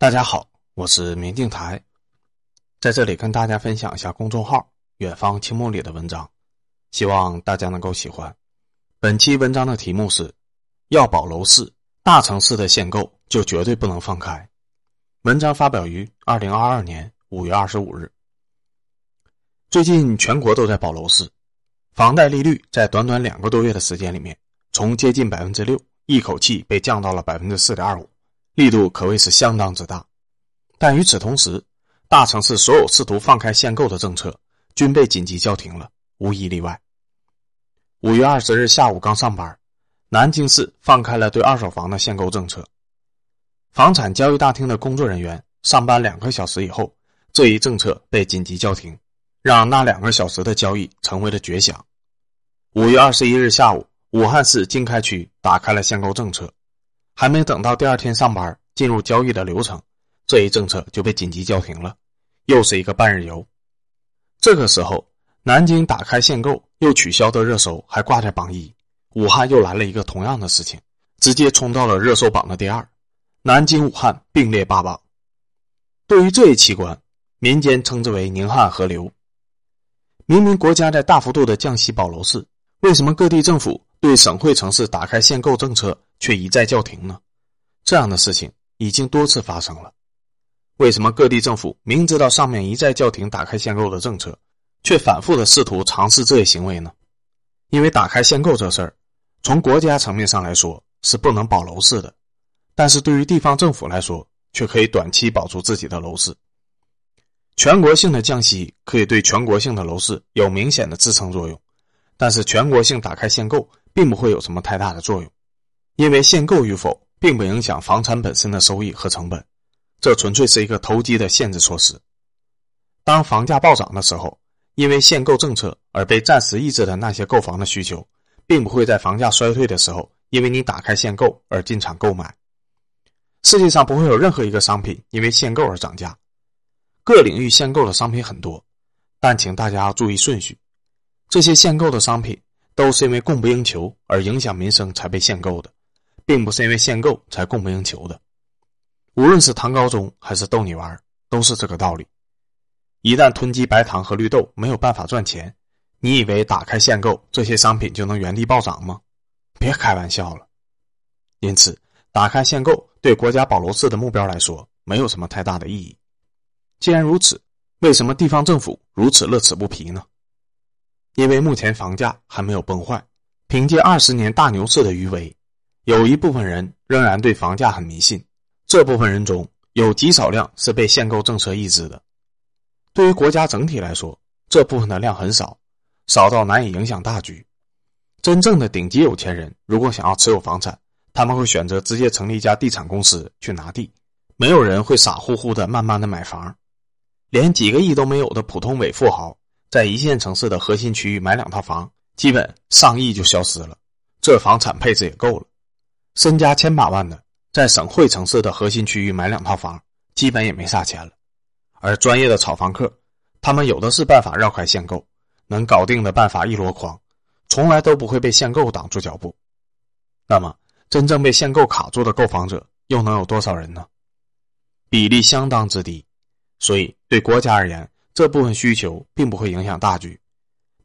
大家好，我是明镜台，在这里跟大家分享一下公众号“远方清梦”里的文章，希望大家能够喜欢。本期文章的题目是：要保楼市，大城市的限购就绝对不能放开。文章发表于二零二二年五月二十五日。最近全国都在保楼市，房贷利率在短短两个多月的时间里面，从接近百分之六，一口气被降到了百分之四点二五。力度可谓是相当之大，但与此同时，大城市所有试图放开限购的政策均被紧急叫停了，无一例外。五月二十日下午刚上班，南京市放开了对二手房的限购政策。房产交易大厅的工作人员上班两个小时以后，这一政策被紧急叫停，让那两个小时的交易成为了绝响。五月二十一日下午，武汉市经开区打开了限购政策。还没等到第二天上班进入交易的流程，这一政策就被紧急叫停了，又是一个半日游。这个时候，南京打开限购又取消的热搜还挂在榜一，武汉又来了一个同样的事情，直接冲到了热搜榜的第二，南京、武汉并列霸榜。对于这一奇观，民间称之为“宁汉合流”。明明国家在大幅度的降息保楼市，为什么各地政府对省会城市打开限购政策？却一再叫停呢？这样的事情已经多次发生了。为什么各地政府明知道上面一再叫停打开限购的政策，却反复的试图尝试这些行为呢？因为打开限购这事儿，从国家层面上来说是不能保楼市的，但是对于地方政府来说，却可以短期保住自己的楼市。全国性的降息可以对全国性的楼市有明显的支撑作用，但是全国性打开限购并不会有什么太大的作用。因为限购与否并不影响房产本身的收益和成本，这纯粹是一个投机的限制措施。当房价暴涨的时候，因为限购政策而被暂时抑制的那些购房的需求，并不会在房价衰退的时候，因为你打开限购而进场购买。世界上不会有任何一个商品因为限购而涨价。各领域限购的商品很多，但请大家注意顺序。这些限购的商品都是因为供不应求而影响民生才被限购的。并不是因为限购才供不应求的，无论是糖高中还是逗你玩，都是这个道理。一旦囤积白糖和绿豆没有办法赚钱，你以为打开限购这些商品就能原地暴涨吗？别开玩笑了。因此，打开限购对国家保楼市的目标来说没有什么太大的意义。既然如此，为什么地方政府如此乐此不疲呢？因为目前房价还没有崩坏，凭借二十年大牛市的余威。有一部分人仍然对房价很迷信，这部分人中有极少量是被限购政策抑制的。对于国家整体来说，这部分的量很少，少到难以影响大局。真正的顶级有钱人如果想要持有房产，他们会选择直接成立一家地产公司去拿地。没有人会傻乎乎的慢慢的买房，连几个亿都没有的普通伪富豪，在一线城市的核心区域买两套房，基本上亿就消失了，这房产配置也够了。身家千把万的，在省会城市的核心区域买两套房，基本也没啥钱了。而专业的炒房客，他们有的是办法绕开限购，能搞定的办法一箩筐，从来都不会被限购挡住脚步。那么，真正被限购卡住的购房者又能有多少人呢？比例相当之低。所以，对国家而言，这部分需求并不会影响大局。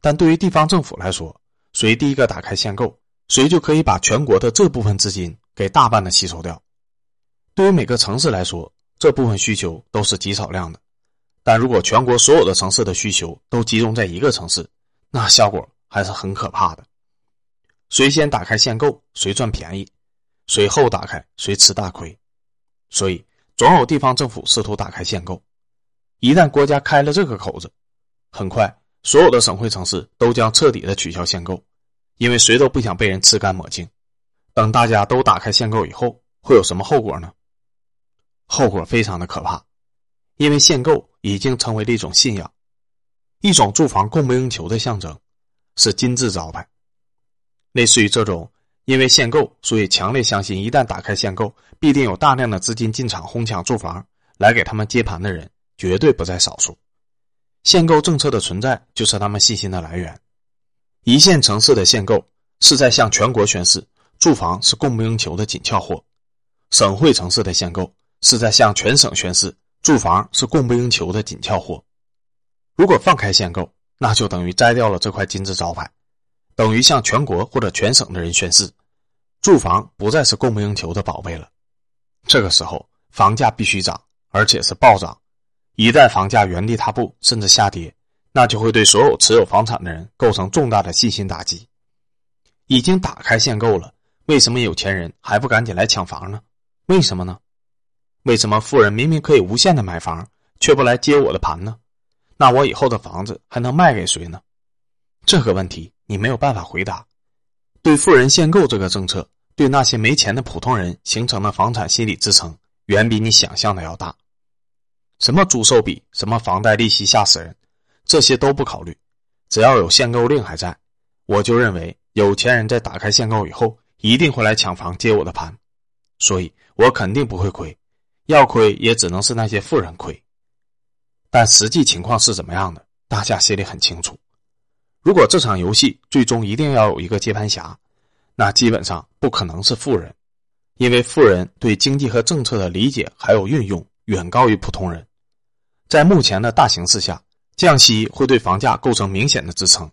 但对于地方政府来说，谁第一个打开限购？谁就可以把全国的这部分资金给大半的吸收掉。对于每个城市来说，这部分需求都是极少量的。但如果全国所有的城市的需求都集中在一个城市，那效果还是很可怕的。谁先打开限购，谁赚便宜；谁后打开，谁吃大亏。所以，总有地方政府试图打开限购。一旦国家开了这个口子，很快所有的省会城市都将彻底的取消限购。因为谁都不想被人吃干抹净，等大家都打开限购以后，会有什么后果呢？后果非常的可怕，因为限购已经成为了一种信仰，一种住房供不应求的象征，是金字招牌。类似于这种因为限购，所以强烈相信一旦打开限购，必定有大量的资金进场哄抢住房来给他们接盘的人，绝对不在少数。限购政策的存在，就是他们信心的来源。一线城市的限购是在向全国宣示，住房是供不应求的紧俏货；省会城市的限购是在向全省宣示，住房是供不应求的紧俏货。如果放开限购，那就等于摘掉了这块金字招牌，等于向全国或者全省的人宣示，住房不再是供不应求的宝贝了。这个时候，房价必须涨，而且是暴涨。一旦房价原地踏步，甚至下跌，那就会对所有持有房产的人构成重大的信心打击。已经打开限购了，为什么有钱人还不赶紧来抢房呢？为什么呢？为什么富人明明可以无限的买房，却不来接我的盘呢？那我以后的房子还能卖给谁呢？这个问题你没有办法回答。对富人限购这个政策，对那些没钱的普通人形成的房产心理支撑，远比你想象的要大。什么租售比，什么房贷利息吓死人，这些都不考虑。只要有限购令还在，我就认为。有钱人在打开限购以后，一定会来抢房接我的盘，所以我肯定不会亏，要亏也只能是那些富人亏。但实际情况是怎么样的，大家心里很清楚。如果这场游戏最终一定要有一个接盘侠，那基本上不可能是富人，因为富人对经济和政策的理解还有运用远高于普通人。在目前的大形势下，降息会对房价构成明显的支撑，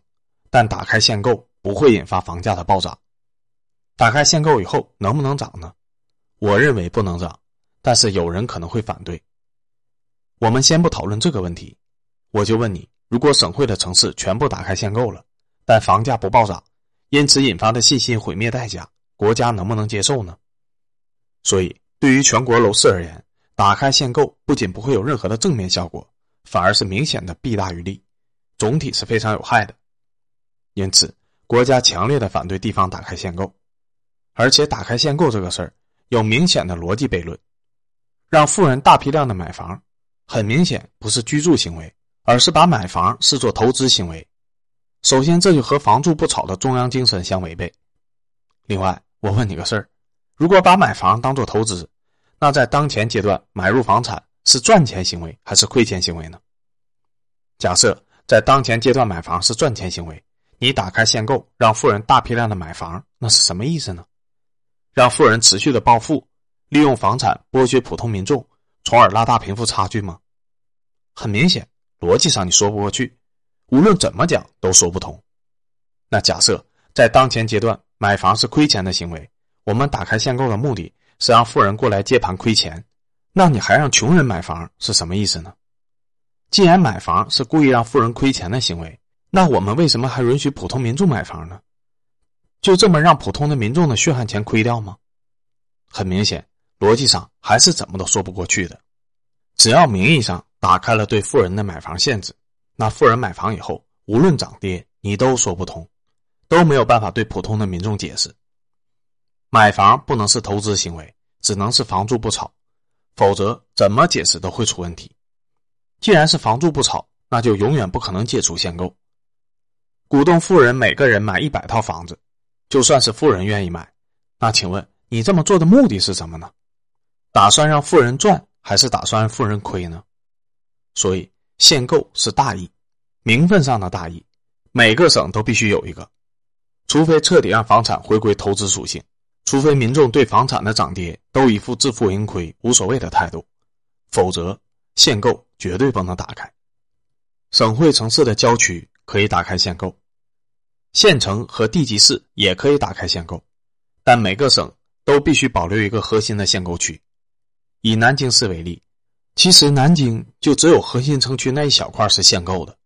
但打开限购。不会引发房价的暴涨。打开限购以后能不能涨呢？我认为不能涨，但是有人可能会反对。我们先不讨论这个问题，我就问你：如果省会的城市全部打开限购了，但房价不暴涨，因此引发的信心毁灭代价，国家能不能接受呢？所以，对于全国楼市而言，打开限购不仅不会有任何的正面效果，反而是明显的弊大于利，总体是非常有害的。因此。国家强烈的反对地方打开限购，而且打开限购这个事儿有明显的逻辑悖论，让富人大批量的买房，很明显不是居住行为，而是把买房视作投资行为。首先，这就和“房住不炒”的中央精神相违背。另外，我问你个事儿：如果把买房当做投资，那在当前阶段买入房产是赚钱行为还是亏钱行为呢？假设在当前阶段买房是赚钱行为。你打开限购，让富人大批量的买房，那是什么意思呢？让富人持续的暴富，利用房产剥削普通民众，从而拉大贫富差距吗？很明显，逻辑上你说不过去，无论怎么讲都说不通。那假设在当前阶段买房是亏钱的行为，我们打开限购的目的是让富人过来接盘亏钱，那你还让穷人买房是什么意思呢？既然买房是故意让富人亏钱的行为。那我们为什么还允许普通民众买房呢？就这么让普通的民众的血汗钱亏掉吗？很明显，逻辑上还是怎么都说不过去的。只要名义上打开了对富人的买房限制，那富人买房以后，无论涨跌，你都说不通，都没有办法对普通的民众解释。买房不能是投资行为，只能是房住不炒，否则怎么解释都会出问题。既然是房住不炒，那就永远不可能解除限购。鼓动富人每个人买一百套房子，就算是富人愿意买，那请问你这么做的目的是什么呢？打算让富人赚，还是打算让富人亏呢？所以限购是大义，名分上的大义，每个省都必须有一个，除非彻底让房产回归投资属性，除非民众对房产的涨跌都一副自负盈亏无所谓的态度，否则限购绝对不能打开。省会城市的郊区可以打开限购。县城和地级市也可以打开限购，但每个省都必须保留一个核心的限购区。以南京市为例，其实南京就只有核心城区那一小块是限购的，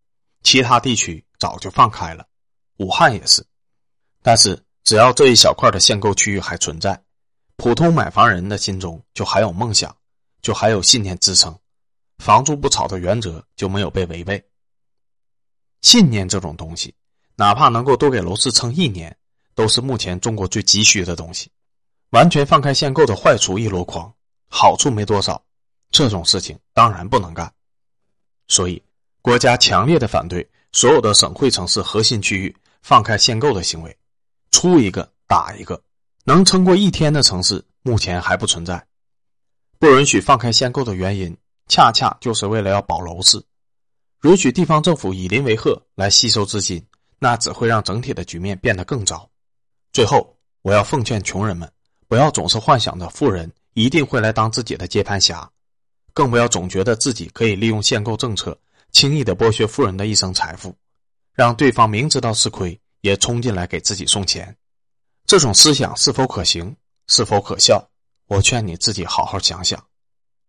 其他地区早就放开了。武汉也是，但是只要这一小块的限购区域还存在，普通买房人的心中就还有梦想，就还有信念支撑，房住不炒的原则就没有被违背。信念这种东西。哪怕能够多给楼市撑一年，都是目前中国最急需的东西。完全放开限购的坏处一箩筐，好处没多少，这种事情当然不能干。所以，国家强烈的反对所有的省会城市核心区域放开限购的行为。出一个打一个，能撑过一天的城市目前还不存在。不允许放开限购的原因，恰恰就是为了要保楼市，允许地方政府以邻为壑来吸收资金。那只会让整体的局面变得更糟。最后，我要奉劝穷人们，不要总是幻想着富人一定会来当自己的接盘侠，更不要总觉得自己可以利用限购政策轻易的剥削富人的一生财富，让对方明知道吃亏也冲进来给自己送钱。这种思想是否可行，是否可笑？我劝你自己好好想想。